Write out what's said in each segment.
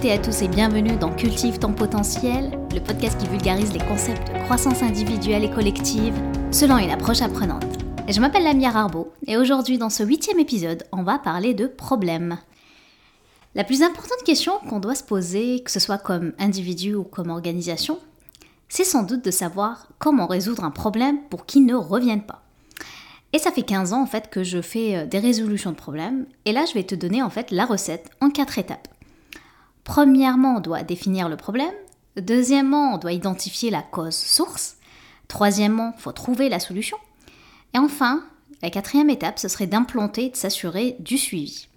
Toutes et à tous et bienvenue dans Cultive ton potentiel, le podcast qui vulgarise les concepts de croissance individuelle et collective selon une approche apprenante. Je m'appelle Lamia Arbo et aujourd'hui dans ce huitième épisode, on va parler de problèmes. La plus importante question qu'on doit se poser, que ce soit comme individu ou comme organisation, c'est sans doute de savoir comment résoudre un problème pour qu'il ne revienne pas. Et ça fait 15 ans en fait que je fais euh, des résolutions de problèmes et là je vais te donner en fait la recette en quatre étapes. Premièrement, on doit définir le problème. Deuxièmement, on doit identifier la cause source. Troisièmement, il faut trouver la solution. Et enfin, la quatrième étape, ce serait d'implanter et de s'assurer du suivi.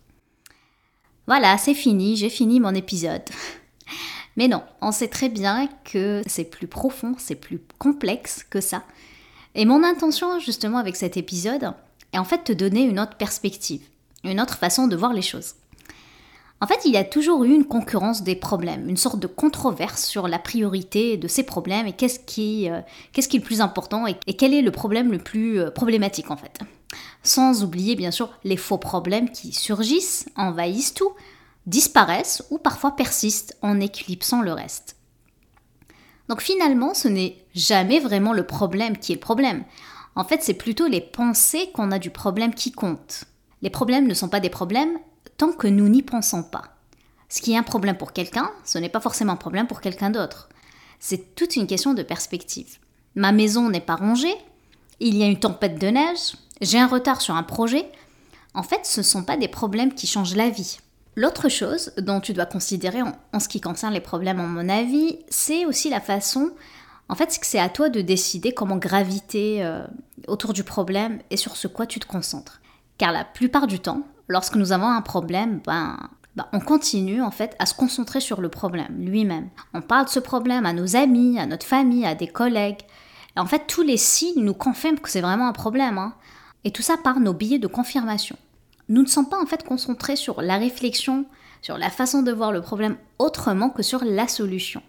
Voilà, c'est fini, j'ai fini mon épisode. Mais non, on sait très bien que c'est plus profond, c'est plus complexe que ça. Et mon intention justement avec cet épisode est en fait de te donner une autre perspective, une autre façon de voir les choses. En fait, il y a toujours eu une concurrence des problèmes, une sorte de controverse sur la priorité de ces problèmes et qu'est-ce qui, euh, est le plus important et, quel est le problème le plus euh, problématique en fait. Sans oublier bien sûr les faux problèmes qui surgissent, envahissent tout, disparaissent ou parfois persistent en éclipsant le reste. Donc finalement, ce n'est jamais vraiment le problème qui est le problème. En fait, c'est plutôt les pensées qu'on a du problème qui comptent. Les problèmes ne sont pas des problèmes, que nous n'y pensons pas. Ce qui est un problème pour quelqu'un, ce n'est pas forcément un problème pour quelqu'un d'autre. C'est toute une question de perspective. Ma maison n'est pas rangée, il y a une tempête de neige, j'ai un retard sur un projet. En fait, ce ne sont pas des problèmes qui changent la vie. L'autre chose dont tu dois considérer en, ce qui concerne les problèmes, en mon avis, c'est aussi la façon, en fait, c'est à toi de décider comment graviter euh, autour du problème et sur ce quoi tu te concentres. Car la plupart du temps, lorsque nous avons un problème, ben, ben, on continue en fait à se concentrer sur le problème lui-même. On parle de ce problème à nos amis, à notre famille, à des collègues. En fait, tous les signes nous confirment que c'est vraiment un problème. Hein. Et tout ça par nos billets de confirmation. Nous ne sommes pas en fait concentrés sur la réflexion, sur la façon de voir le problème autrement que sur la solution.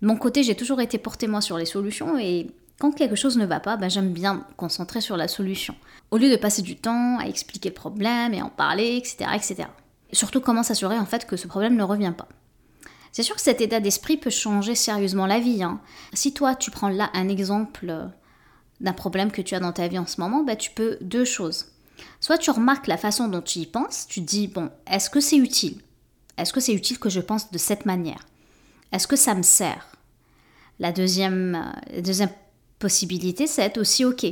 De mon côté, j'ai toujours été porté moi sur les solutions et quand quelque chose ne va pas, ben, j'aime bien me concentrer sur la solution. Au lieu de passer du temps à expliquer le problème et en parler, etc. etc. surtout comment s'assurer en fait que ce problème ne revient pas. C'est sûr que cet état d'esprit peut changer sérieusement la vie. Hein. Si toi tu prends là un exemple euh, d'un problème que tu as dans ta vie en ce moment, ben, tu peux deux choses. Soit tu remarques la façon dont tu y penses, tu te dis, bon, est-ce que c'est utile? Est-ce que c'est utile que je pense de cette manière? Est-ce que ça me sert? La deuxième, euh, deuxième possibilité, c'est aussi OK.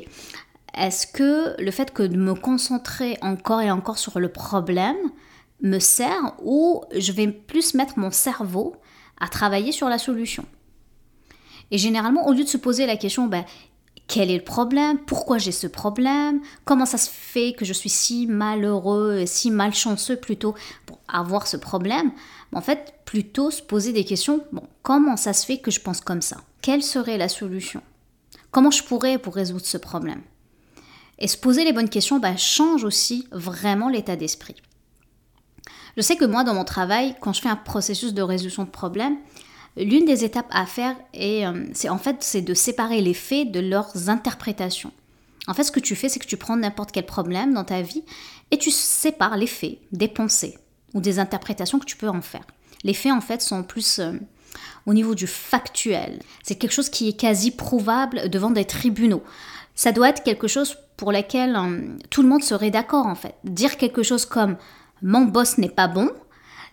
Est-ce que le fait que de me concentrer encore et encore sur le problème me sert ou je vais plus mettre mon cerveau à travailler sur la solution? Et généralement, au lieu de se poser la question, ben, quel est le problème? Pourquoi j'ai ce problème? Comment ça se fait que je suis si malheureux, si malchanceux plutôt pour avoir ce problème? En fait, plutôt se poser des questions, bon, comment ça se fait que je pense comme ça? Quelle serait la solution? Comment je pourrais pour résoudre ce problème Et se poser les bonnes questions bah, change aussi vraiment l'état d'esprit. Je sais que moi, dans mon travail, quand je fais un processus de résolution de problème, l'une des étapes à faire est, euh, c'est en fait, c'est de séparer les faits de leurs interprétations. En fait, ce que tu fais, c'est que tu prends n'importe quel problème dans ta vie et tu sépares les faits des pensées ou des interprétations que tu peux en faire. Les faits, en fait, sont plus euh, au niveau du factuel. C'est quelque chose qui est quasi prouvable devant des tribunaux. Ça doit être quelque chose pour lequel euh, tout le monde serait d'accord en fait. Dire quelque chose comme mon boss n'est pas bon,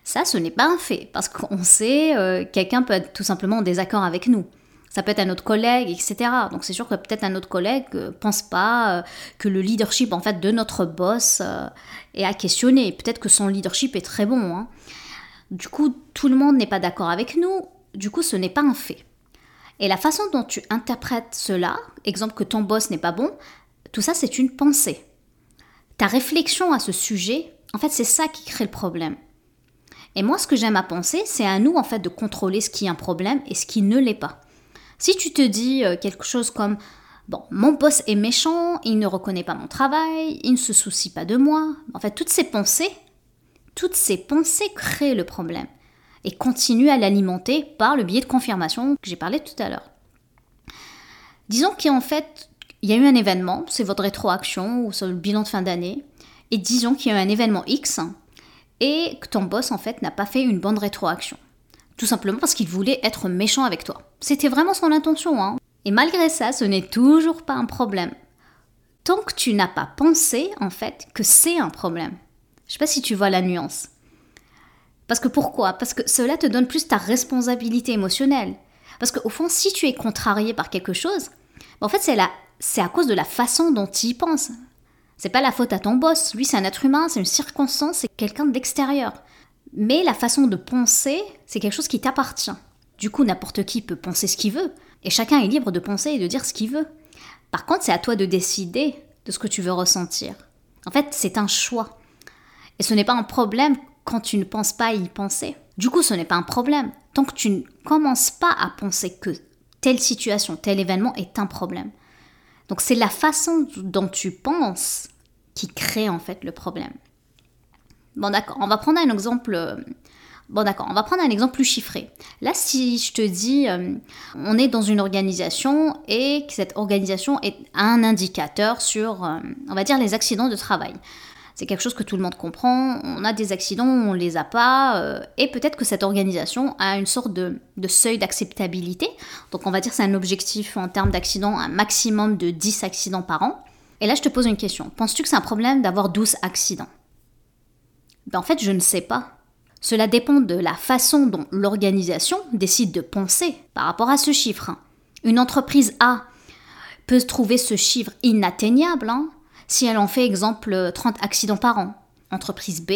ça ce n'est pas un fait parce qu'on sait euh, quelqu'un peut être tout simplement en désaccord avec nous. Ça peut être un autre collègue, etc. Donc c'est sûr que peut-être un autre collègue euh, pense pas que le leadership en fait de notre boss est à questionner. Peut-être que son leadership est très bon. Hein. Du coup, tout le monde n'est pas d'accord avec nous du coup, ce n'est pas un fait. Et la façon dont tu interprètes cela, exemple que ton boss n'est pas bon, tout ça c'est une pensée. Ta réflexion à ce sujet, en fait, c'est ça qui crée le problème. Et moi, ce que j'aime à penser, c'est à nous en fait de contrôler ce qui est un problème et ce qui ne l'est pas. Si tu te dis euh, quelque chose comme Bon, mon boss est méchant, il ne reconnaît pas mon travail, il ne se soucie pas de moi. En fait, toutes ces pensées, toutes ces pensées créent le problème et continue à l'alimenter par le biais de confirmation que j'ai parlé tout à l'heure. Disons qu'en fait, il y a eu un événement, c'est votre rétroaction ou le bilan de fin d'année, et disons qu'il y a eu un événement X, et que ton boss en fait n'a pas fait une bonne rétroaction. Tout simplement parce qu'il voulait être méchant avec toi. C'était vraiment son intention, hein. Et malgré ça, ce n'est toujours pas un problème. Tant que tu n'as pas pensé, en fait, que c'est un problème. Je sais pas si tu vois la nuance. Parce que pourquoi? Parce que cela te donne plus ta responsabilité émotionnelle. Parce qu'au fond, si tu es contrarié par quelque chose, en fait, c'est, c'est à cause de la façon dont tu y penses. C'est pas la faute à ton boss. Lui, c'est un être humain, c'est une circonstance, c'est quelqu'un d'extérieur. Mais la façon de penser, c'est quelque chose qui t'appartient. Du coup, n'importe qui peut penser ce qu'il veut. Et chacun est libre de penser et de dire ce qu'il veut. Par contre, c'est à toi de décider de ce que tu veux ressentir. En fait, c'est un choix. Et ce n'est pas un problème quand tu ne penses pas y penser. Du coup, ce n'est pas un problème. Tant que tu ne commences pas à penser que telle situation, tel événement est un problème. Donc c'est la façon dont tu penses qui crée en fait le problème. Bon d'accord, on va prendre un exemple. Euh, on va prendre un exemple plus chiffré. Là, si je te dis, euh, on est dans une organisation et que cette organisation est un indicateur sur, euh, on va dire, les accidents de travail. C'est quelque chose que tout le monde comprend. On a des accidents, on les a pas. Euh, et peut-être que cette organisation a une sorte de, seuil d'acceptabilité. Donc on va dire c'est un objectif en termes d'accidents, un maximum de 10 accidents par an. Et là, je te pose une question. Penses-tu que c'est un problème d'avoir 12 accidents? Ben, En fait, je ne sais pas. Cela dépend de la façon dont l'organisation décide de penser par rapport à ce chiffre. Une entreprise A peut trouver ce chiffre inatteignable, hein, si elle en fait exemple 30 accidents par an, entreprise B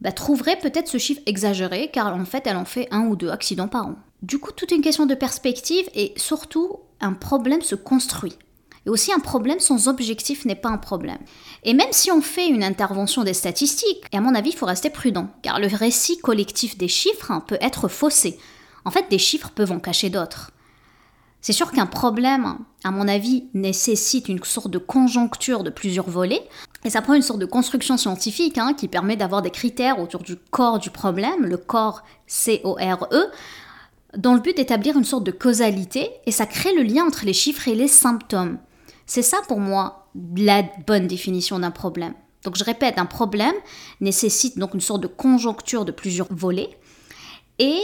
bah, trouverait peut-être ce chiffre exagéré car en fait elle en fait un ou deux accidents par an. Du coup, toute une question de perspective et surtout un problème se construit. Et aussi un problème sans objectif n'est pas un problème. Et même si on fait une intervention des statistiques, et à mon avis, il faut rester prudent, car le récit collectif des chiffres hein, peut être faussé. En fait, des chiffres peuvent en cacher d'autres. C'est sûr qu'un problème, à mon avis, nécessite une sorte de conjoncture de plusieurs volets, et ça prend une sorte de construction scientifique hein, qui permet d'avoir des critères autour du corps du problème, le corps C-O-R-E, dans le but d'établir une sorte de causalité, et ça crée le lien entre les chiffres et les symptômes. C'est ça pour moi la bonne définition d'un problème. Donc je répète, un problème nécessite donc une sorte de conjoncture de plusieurs volets, et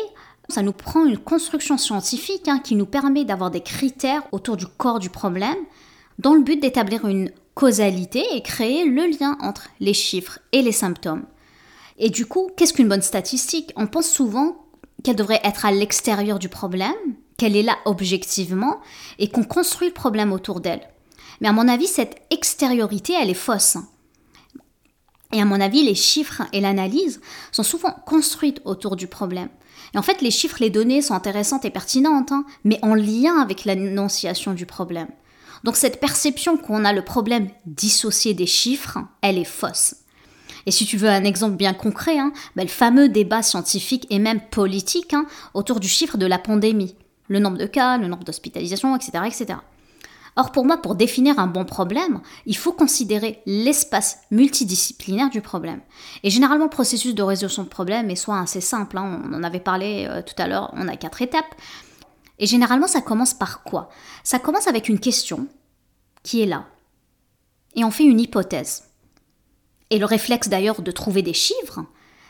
ça nous prend une construction scientifique hein, qui nous permet d'avoir des critères autour du corps du problème dans le but d'établir une causalité et créer le lien entre les chiffres et les symptômes. Et du coup, qu'est-ce qu'une bonne statistique? On pense souvent qu'elle devrait être à l'extérieur du problème, qu'elle est là objectivement et qu'on construit le problème autour d'elle. Mais à mon avis, cette extériorité, elle est fausse. Et à mon avis, les chiffres et l'analyse sont souvent construites autour du problème. Et en fait, les chiffres, les données sont intéressantes et pertinentes, hein, mais en lien avec l'annonciation du problème. Donc cette perception qu'on a le problème dissocié des chiffres, elle est fausse. Et si tu veux un exemple bien concret, hein, ben, le fameux débat scientifique et même politique hein, autour du chiffre de la pandémie, le nombre de cas, le nombre d'hospitalisations, etc., etc. Or, pour moi, pour définir un bon problème, il faut considérer l'espace multidisciplinaire du problème. Et généralement, le processus de résolution de problème est soit assez simple, hein, on en avait parlé euh, tout à l'heure, on a quatre étapes. Et généralement, ça commence par quoi? Ça commence avec une question qui est là. Et on fait une hypothèse. Et le réflexe d'ailleurs de trouver des chiffres,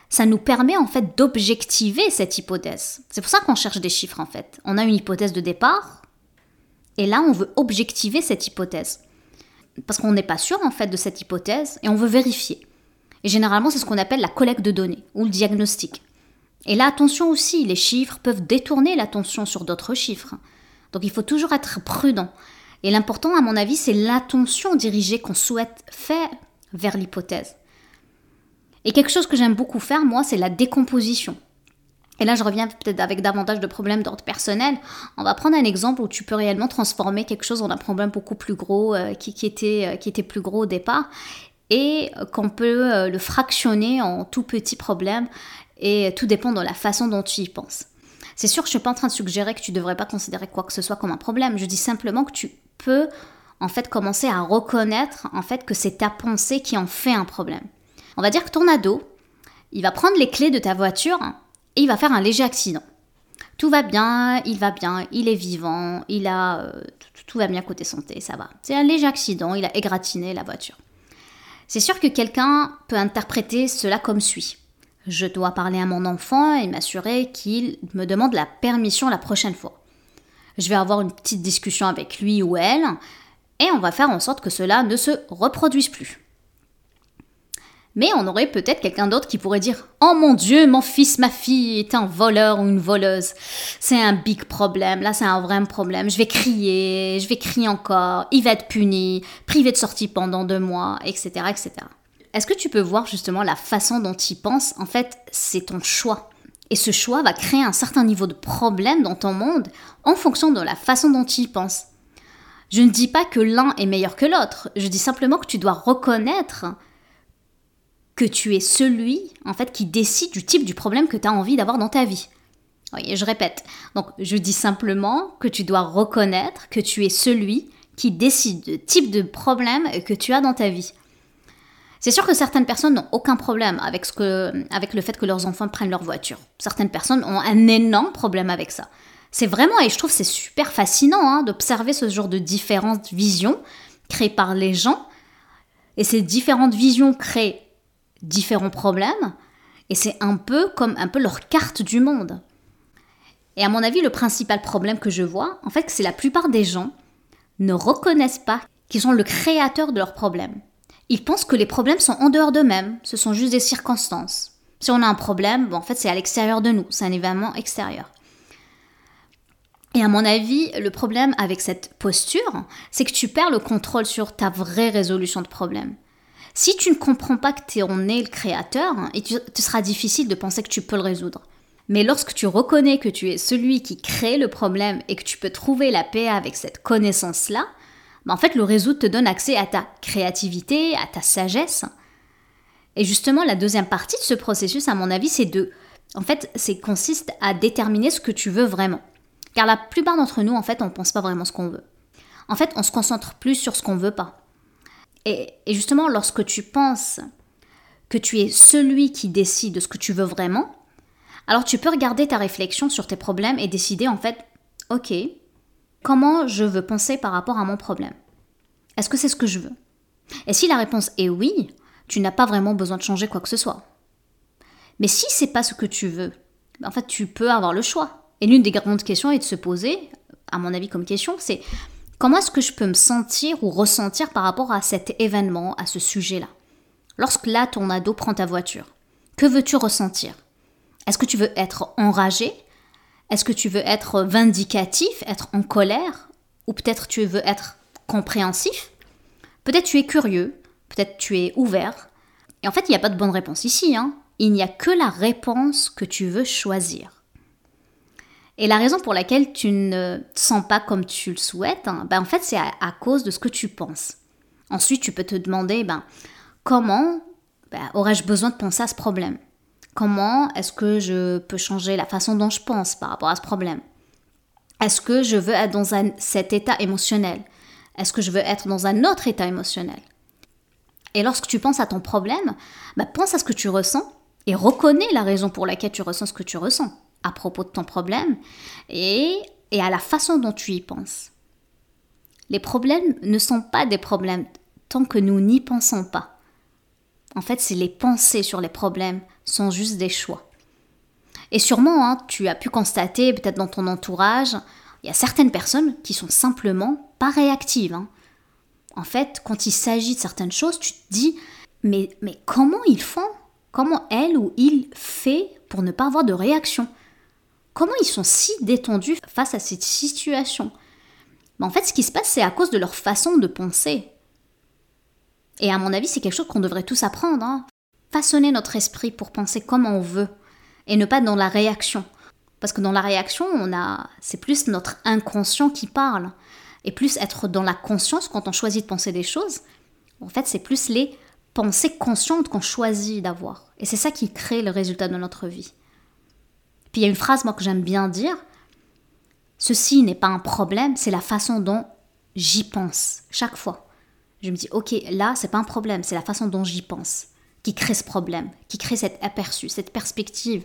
ça nous permet en fait d'objectiver cette hypothèse. C'est pour ça qu'on cherche des chiffres en fait. On a une hypothèse de départ, et là, on veut objectiver cette hypothèse. Parce qu'on n'est pas sûr en fait de cette hypothèse et on veut vérifier. Et généralement, c'est ce qu'on appelle la collecte de données ou le diagnostic. Et là, attention aussi, les chiffres peuvent détourner l'attention sur d'autres chiffres. Donc il faut toujours être prudent. Et l'important, à mon avis, c'est l'attention dirigée qu'on souhaite faire vers l'hypothèse. Et quelque chose que j'aime beaucoup faire, moi, c'est la décomposition. Et là, je reviens peut-être avec davantage de problèmes d'ordre personnel. On va prendre un exemple où tu peux réellement transformer quelque chose en un problème beaucoup plus gros, euh, qui, était, euh, qui était plus gros au départ, et qu'on peut euh, le fractionner en tout petits problèmes, et tout dépend de la façon dont tu y penses. C'est sûr que je ne suis pas en train de suggérer que tu ne devrais pas considérer quoi que ce soit comme un problème. Je dis simplement que tu peux en fait commencer à reconnaître en fait que c'est ta pensée qui en fait un problème. On va dire que ton ado, il va prendre les clés de ta voiture et il va faire un léger accident. Tout va bien, il va bien, il est vivant, il a euh, tout, va bien côté santé, ça va. C'est un léger accident, il a égratigné la voiture. C'est sûr que quelqu'un peut interpréter cela comme suit. Je dois parler à mon enfant et m'assurer qu'il me demande la permission la prochaine fois. Je vais avoir une petite discussion avec lui ou elle et on va faire en sorte que cela ne se reproduise plus. Mais on aurait peut-être quelqu'un d'autre qui pourrait dire Oh mon Dieu, mon fils, ma fille est un voleur ou une voleuse. C'est un big problème. Là, c'est un vrai problème. Je vais crier, je vais crier encore. Il va être puni, privé de sortie pendant deux mois, etc., etc. Est-ce que tu peux voir justement la façon dont il pense? En fait, c'est ton choix. Et ce choix va créer un certain niveau de problème dans ton monde en fonction de la façon dont il pense. Je ne dis pas que l'un est meilleur que l'autre. Je dis simplement que tu dois reconnaître que tu es celui, en fait, qui décide du type du problème que tu as envie d'avoir dans ta vie. Oui, je répète. Donc, je dis simplement que tu dois reconnaître que tu es celui qui décide du type de problème que tu as dans ta vie. C'est sûr que certaines personnes n'ont aucun problème avec, ce que, avec le fait que leurs enfants prennent leur voiture. Certaines personnes ont un énorme problème avec ça. C'est vraiment, et je trouve c'est super fascinant hein, d'observer ce genre de différentes visions créées par les gens. Et ces différentes visions créent différents problèmes et c'est un peu comme un peu leur carte du monde. Et à mon avis, le principal problème que je vois, en fait, c'est la plupart des gens ne reconnaissent pas qu'ils sont le créateur de leurs problèmes. Ils pensent que les problèmes sont en dehors d'eux-mêmes, ce sont juste des circonstances. Si on a un problème, bon, en fait, c'est à l'extérieur de nous, c'est un événement extérieur. Et à mon avis, le problème avec cette posture, c'est que tu perds le contrôle sur ta vraie résolution de problème. Si tu ne comprends pas que es le créateur, et hein, tu, te sera difficile de penser que tu peux le résoudre. Mais lorsque tu reconnais que tu es celui qui crée le problème et que tu peux trouver la paix avec cette connaissance-là, bah, en fait, le résoudre te donne accès à ta créativité, à ta sagesse. Et justement, la deuxième partie de ce processus, à mon avis, c'est de. En fait, c'est consiste à déterminer ce que tu veux vraiment. Car la plupart d'entre nous, en fait, on pense pas vraiment ce qu'on veut. En fait, on se concentre plus sur ce qu'on veut pas. Et, justement, lorsque tu penses que tu es celui qui décide de ce que tu veux vraiment, alors tu peux regarder ta réflexion sur tes problèmes et décider en fait, ok, comment je veux penser par rapport à mon problème? Est-ce que c'est ce que je veux? Et si la réponse est oui, tu n'as pas vraiment besoin de changer quoi que ce soit. Mais si c'est pas ce que tu veux, ben, en fait, tu peux avoir le choix. Et l'une des grandes questions est de se poser, à mon avis comme question, c'est Comment est-ce que je peux me sentir ou ressentir par rapport à cet événement, à ce sujet-là? Lorsque là, ton ado prend ta voiture, que veux-tu ressentir? Est-ce que tu veux être enragé? Est-ce que tu veux être vindicatif, être en colère? Ou peut-être tu veux être compréhensif? Peut-être tu es curieux, peut-être tu es ouvert. Et en fait, il n'y a pas de bonne réponse ici. Hein. Il n'y a que la réponse que tu veux choisir. Et la raison pour laquelle tu ne te sens pas comme tu le souhaites, hein, ben en fait, c'est à, cause de ce que tu penses. Ensuite, tu peux te demander, ben, comment ben, aurais-je besoin de penser à ce problème? Comment est-ce que je peux changer la façon dont je pense par rapport à ce problème? Est-ce que je veux être dans cet état émotionnel? Est-ce que je veux être dans un autre état émotionnel? Et lorsque tu penses à ton problème, ben, pense à ce que tu ressens et reconnais la raison pour laquelle tu ressens ce que tu ressens à propos de ton problème et, à la façon dont tu y penses. Les problèmes ne sont pas des problèmes tant que nous n'y pensons pas. En fait, c'est les pensées sur les problèmes sont juste des choix. Et sûrement, hein, tu as pu constater, peut-être dans ton entourage, il y a certaines personnes qui sont simplement pas réactives. Hein. En fait, quand il s'agit de certaines choses, tu te dis, mais, mais comment ils font? Comment elle ou il fait pour ne pas avoir de réaction? Comment ils sont si détendus face à cette situation? En fait, ce qui se passe, c'est à cause de leur façon de penser. Et à mon avis, c'est quelque chose qu'on devrait tous apprendre. Hein. Façonner notre esprit pour penser comme on veut et ne pas dans la réaction. Parce que dans la réaction, on a, c'est plus notre inconscient qui parle. Et plus être dans la conscience quand on choisit de penser des choses, en fait, c'est plus les pensées conscientes qu'on choisit d'avoir. Et c'est ça qui crée le résultat de notre vie. Puis il y a une phrase, moi, que j'aime bien dire. Ceci n'est pas un problème, c'est la façon dont j'y pense chaque fois. Je me dis, ok, là, c'est pas un problème, c'est la façon dont j'y pense qui crée ce problème, qui crée cet aperçu, cette perspective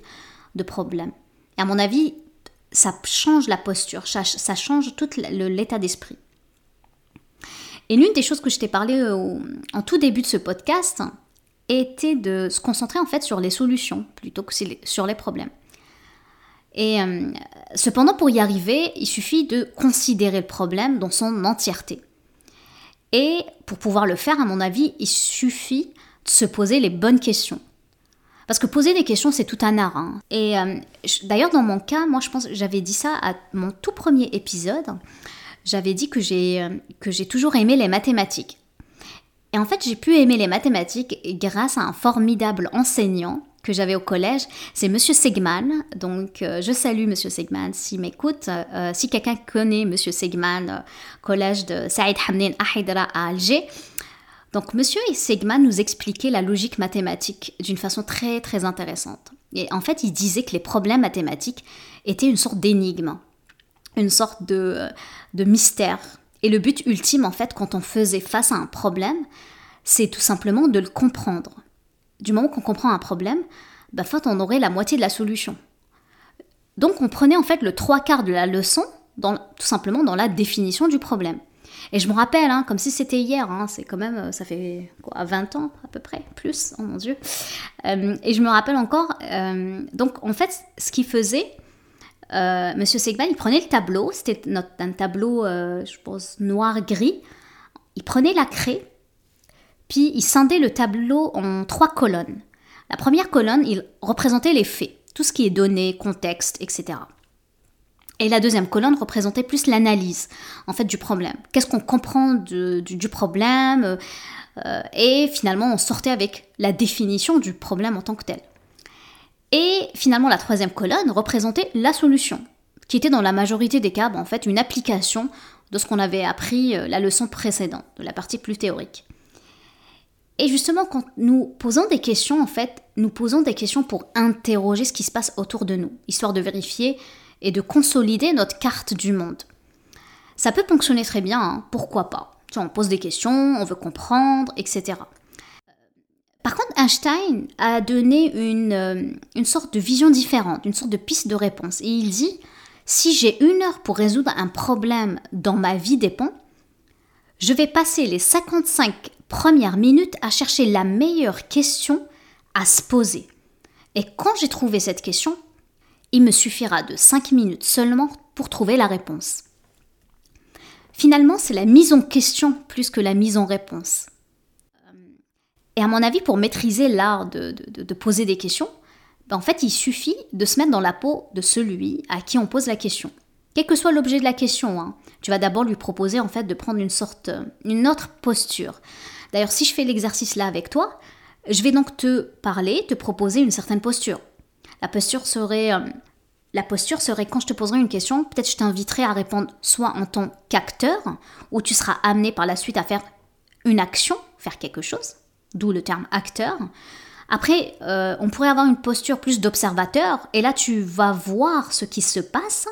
de problème. Et à mon avis, ça change la posture, ça change tout l'état d'esprit. Et l'une des choses que je t'ai parlé en tout début de ce podcast était de se concentrer en fait sur les solutions plutôt que sur les problèmes. Et euh, cependant, pour y arriver, il suffit de considérer le problème dans son entièreté. Et pour pouvoir le faire, à mon avis, il suffit de se poser les bonnes questions. Parce que poser des questions, c'est tout un art. Hein. Et euh, d'ailleurs, dans mon cas, moi, je pense, j'avais dit ça à mon tout premier épisode. J'avais dit que j'ai euh, que j'ai toujours aimé les mathématiques. Et en fait, j'ai pu aimer les mathématiques grâce à un formidable enseignant que j'avais au collège, c'est Monsieur Segman. Donc, euh, je salue Monsieur Segman s'il m'écoute. Euh, si quelqu'un connaît Monsieur Segman, euh, collège de Saïd Hamnin Ahidra à Alger. Donc, Monsieur Segman nous expliquait la logique mathématique d'une façon très très intéressante. Et en fait, il disait que les problèmes mathématiques étaient une sorte d'énigme, une sorte de, de mystère. Et le but ultime, en fait, quand on faisait face à un problème, c'est tout simplement de le comprendre du moment qu'on comprend un problème, bah, fait, on aurait la moitié de la solution. Donc on prenait en fait le trois quarts de la leçon, tout simplement dans la définition du problème. Et je me rappelle, hein, comme si c'était hier, hein, c'est quand même, ça fait quoi, 20 ans à peu près, plus, oh mon dieu. Euh, et je me rappelle encore, euh, donc en fait, ce qu'il faisait, euh, Monsieur Segman, il prenait le tableau, c'était un tableau, je pense, noir-gris, il prenait la craie, puis il scindait le tableau en trois colonnes. La première colonne, il représentait les faits, tout ce qui est donné, contexte, etc. Et la deuxième colonne représentait plus l'analyse, en fait, du problème. Qu'est-ce qu'on comprend du, problème euh, Et finalement, on sortait avec la définition du problème en tant que tel. Et finalement, la troisième colonne représentait la solution, qui était dans la majorité des cas, en fait, une application de ce qu'on avait appris euh, la leçon précédente, de la partie plus théorique. Et justement, quand nous posons des questions, en fait, nous posons des questions pour interroger ce qui se passe autour de nous, histoire de vérifier et de consolider notre carte du monde. Ça peut fonctionner très bien, hein, pourquoi pas tu On pose des questions, on veut comprendre, etc. Par contre, Einstein a donné une, euh, une sorte de vision différente, une sorte de piste de réponse. Et il dit, si j'ai une heure pour résoudre un problème dans ma vie dépend, je vais passer les 55 première minute à chercher la meilleure question à se poser. Et quand j'ai trouvé cette question, il me suffira de 5 minutes seulement pour trouver la réponse. Finalement, c'est la mise en question plus que la mise en réponse. Et à mon avis, pour maîtriser l'art de, poser des questions, ben, en fait, il suffit de se mettre dans la peau de celui à qui on pose la question. Quel que soit l'objet de la question, hein. tu vas d'abord lui proposer en fait de prendre une sorte, une autre posture. D'ailleurs, si je fais l'exercice là avec toi, je vais donc te parler, te proposer une certaine posture. La posture serait, euh, la posture serait quand je te poserai une question, peut-être je t'inviterai à répondre soit en tant qu'acteur, où tu seras amené par la suite à faire une action, faire quelque chose, d'où le terme acteur. Après, euh, on pourrait avoir une posture plus d'observateur, et là tu vas voir ce qui se passe,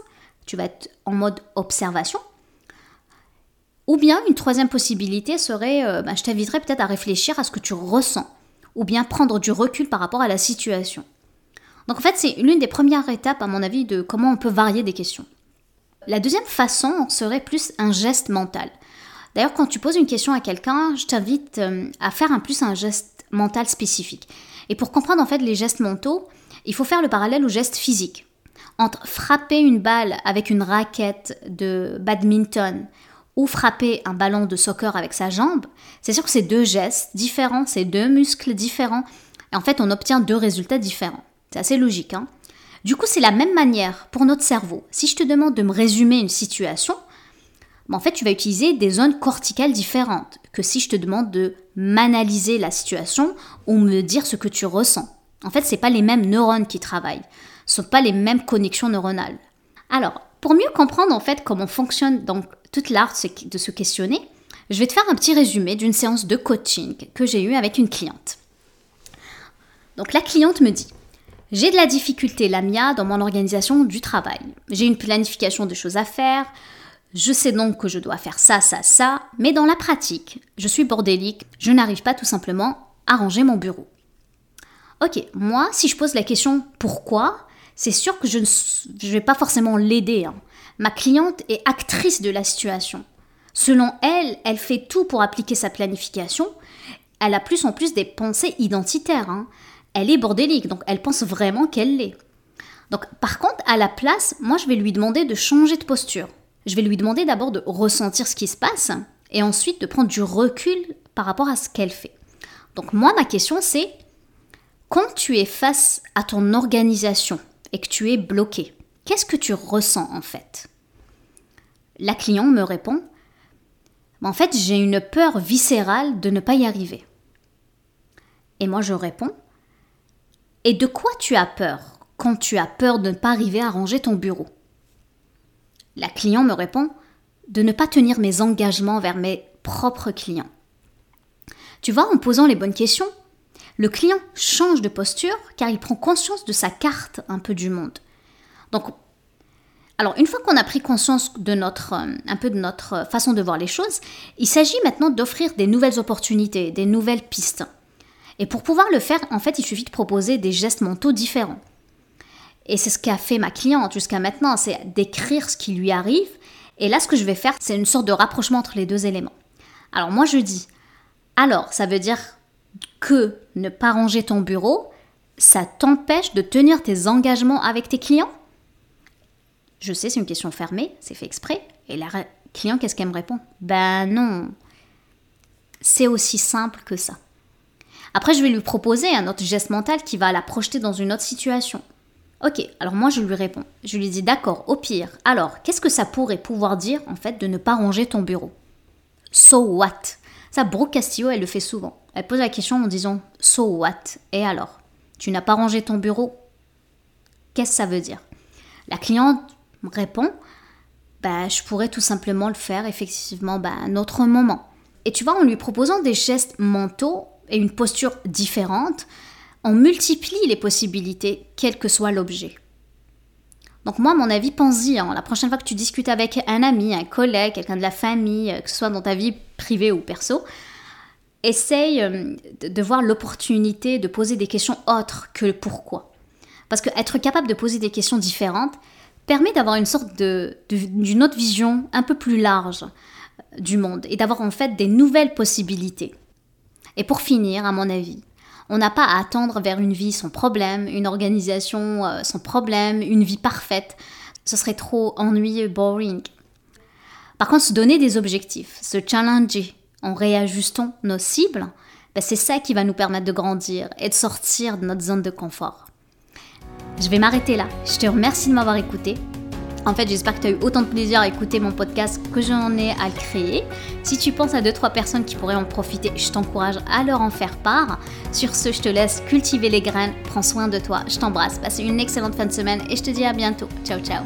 tu vas être en mode observation, ou bien une troisième possibilité serait, euh, bah, je t'inviterais peut-être à réfléchir à ce que tu ressens, ou bien prendre du recul par rapport à la situation. Donc en fait, c'est l'une des premières étapes, à mon avis, de comment on peut varier des questions. La deuxième façon serait plus un geste mental. D'ailleurs, quand tu poses une question à quelqu'un, je t'invite euh, à faire un plus un geste mental spécifique. Et pour comprendre en fait les gestes mentaux, il faut faire le parallèle aux gestes physiques. Entre frapper une balle avec une raquette de badminton ou frapper un ballon de soccer avec sa jambe, c'est sûr que c'est deux gestes différents, c'est deux muscles différents, et en fait on obtient deux résultats différents. C'est assez logique. Hein du coup, c'est la même manière pour notre cerveau. Si je te demande de me résumer une situation, ben, en fait, tu vas utiliser des zones corticales différentes que si je te demande de m'analyser la situation ou me dire ce que tu ressens. En fait, ce pas les mêmes neurones qui travaillent, ce sont pas les mêmes connexions neuronales. Alors, pour mieux comprendre en fait comment fonctionne donc toute l'art de se questionner, je vais te faire un petit résumé d'une séance de coaching que j'ai eue avec une cliente. Donc la cliente me dit J'ai de la difficulté, Lamia, dans mon organisation du travail. J'ai une planification de choses à faire. Je sais donc que je dois faire ça, ça, ça, mais dans la pratique, je suis bordélique, je n'arrive pas tout simplement à ranger mon bureau. Ok, moi, si je pose la question pourquoi, c'est sûr que je ne vais pas forcément l'aider. Hein. Ma cliente est actrice de la situation. Selon elle, elle fait tout pour appliquer sa planification. Elle a plus en plus des pensées identitaires. hein. Elle est bordélique, donc elle pense vraiment qu'elle l'est. Donc par contre, à la place, moi je vais lui demander de changer de posture. Je vais lui demander d'abord de ressentir ce qui se passe et ensuite de prendre du recul par rapport à ce qu'elle fait. Donc moi, ma question c'est, quand tu es face à ton organisation et que tu es bloqué, qu'est-ce que tu ressens en fait? La cliente me répond, en fait j'ai une peur viscérale de ne pas y arriver. Et moi je réponds, et de quoi tu as peur quand tu as peur de ne pas arriver à ranger ton bureau? La cliente me répond, de ne pas tenir mes engagements vers mes propres clients. Tu vois, en posant les bonnes questions, le client change de posture car il prend conscience de sa carte un peu du monde. Donc, alors une fois qu'on a pris conscience de notre, euh, un peu de notre façon de voir les choses, il s'agit maintenant d'offrir des nouvelles opportunités, des nouvelles pistes. Et pour pouvoir le faire, en fait, il suffit de proposer des gestes mentaux différents. Et c'est ce qu'a fait ma cliente jusqu'à maintenant, c'est d'écrire ce qui lui arrive. Et là, ce que je vais faire, c'est une sorte de rapprochement entre les deux éléments. Alors moi, je dis, alors, ça veut dire que ne pas ranger ton bureau, ça t'empêche de tenir tes engagements avec tes clients? Je sais, c'est une question fermée, c'est fait exprès. Et la client, qu'est-ce qu'elle me répond? Ben non. C'est aussi simple que ça. Après, je vais lui proposer un autre geste mental qui va la projeter dans une autre situation. Ok, alors moi je lui réponds. Je lui dis d'accord, au pire. Alors, qu'est-ce que ça pourrait pouvoir dire en fait de ne pas ranger ton bureau? So what? Ça, Brooke Castillo, elle le fait souvent. Elle pose la question en disant So what? Et alors? Tu n'as pas rangé ton bureau? Qu'est-ce que ça veut dire? La cliente répond bah, je pourrais tout simplement le faire effectivement bah, à un autre moment. Et tu vois, en lui proposant des gestes mentaux et une posture différente, on multiplie les possibilités, quel que soit l'objet. Donc moi, mon avis, pense-y. Hein. La prochaine fois que tu discutes avec un ami, un collègue, quelqu'un de la famille, que ce soit dans ta vie privée ou perso, essaye euh, de voir l'opportunité de poser des questions autres que le pourquoi. Parce que être capable de poser des questions différentes permet d'avoir une sorte de, d'une autre vision un peu plus large euh, du monde et d'avoir en fait des nouvelles possibilités. Et pour finir, à mon avis, on n'a pas à attendre vers une vie son problème, une organisation euh, son problème, une vie parfaite. Ce serait trop ennuyeux, boring. Par contre, se donner des objectifs, se challenger en réajustant nos cibles, ben c'est ça qui va nous permettre de grandir et de sortir de notre zone de confort. Je vais m'arrêter là. Je te remercie de m'avoir écouté. En fait, j'espère que tu as eu autant de plaisir à écouter mon podcast que j'en ai à le créer. Si tu penses à 2-3 personnes qui pourraient en profiter, je t'encourage à leur en faire part. Sur ce, je te laisse cultiver les graines. Prends soin de toi. Je t'embrasse. Passe une excellente fin de semaine et je te dis à bientôt. Ciao, ciao.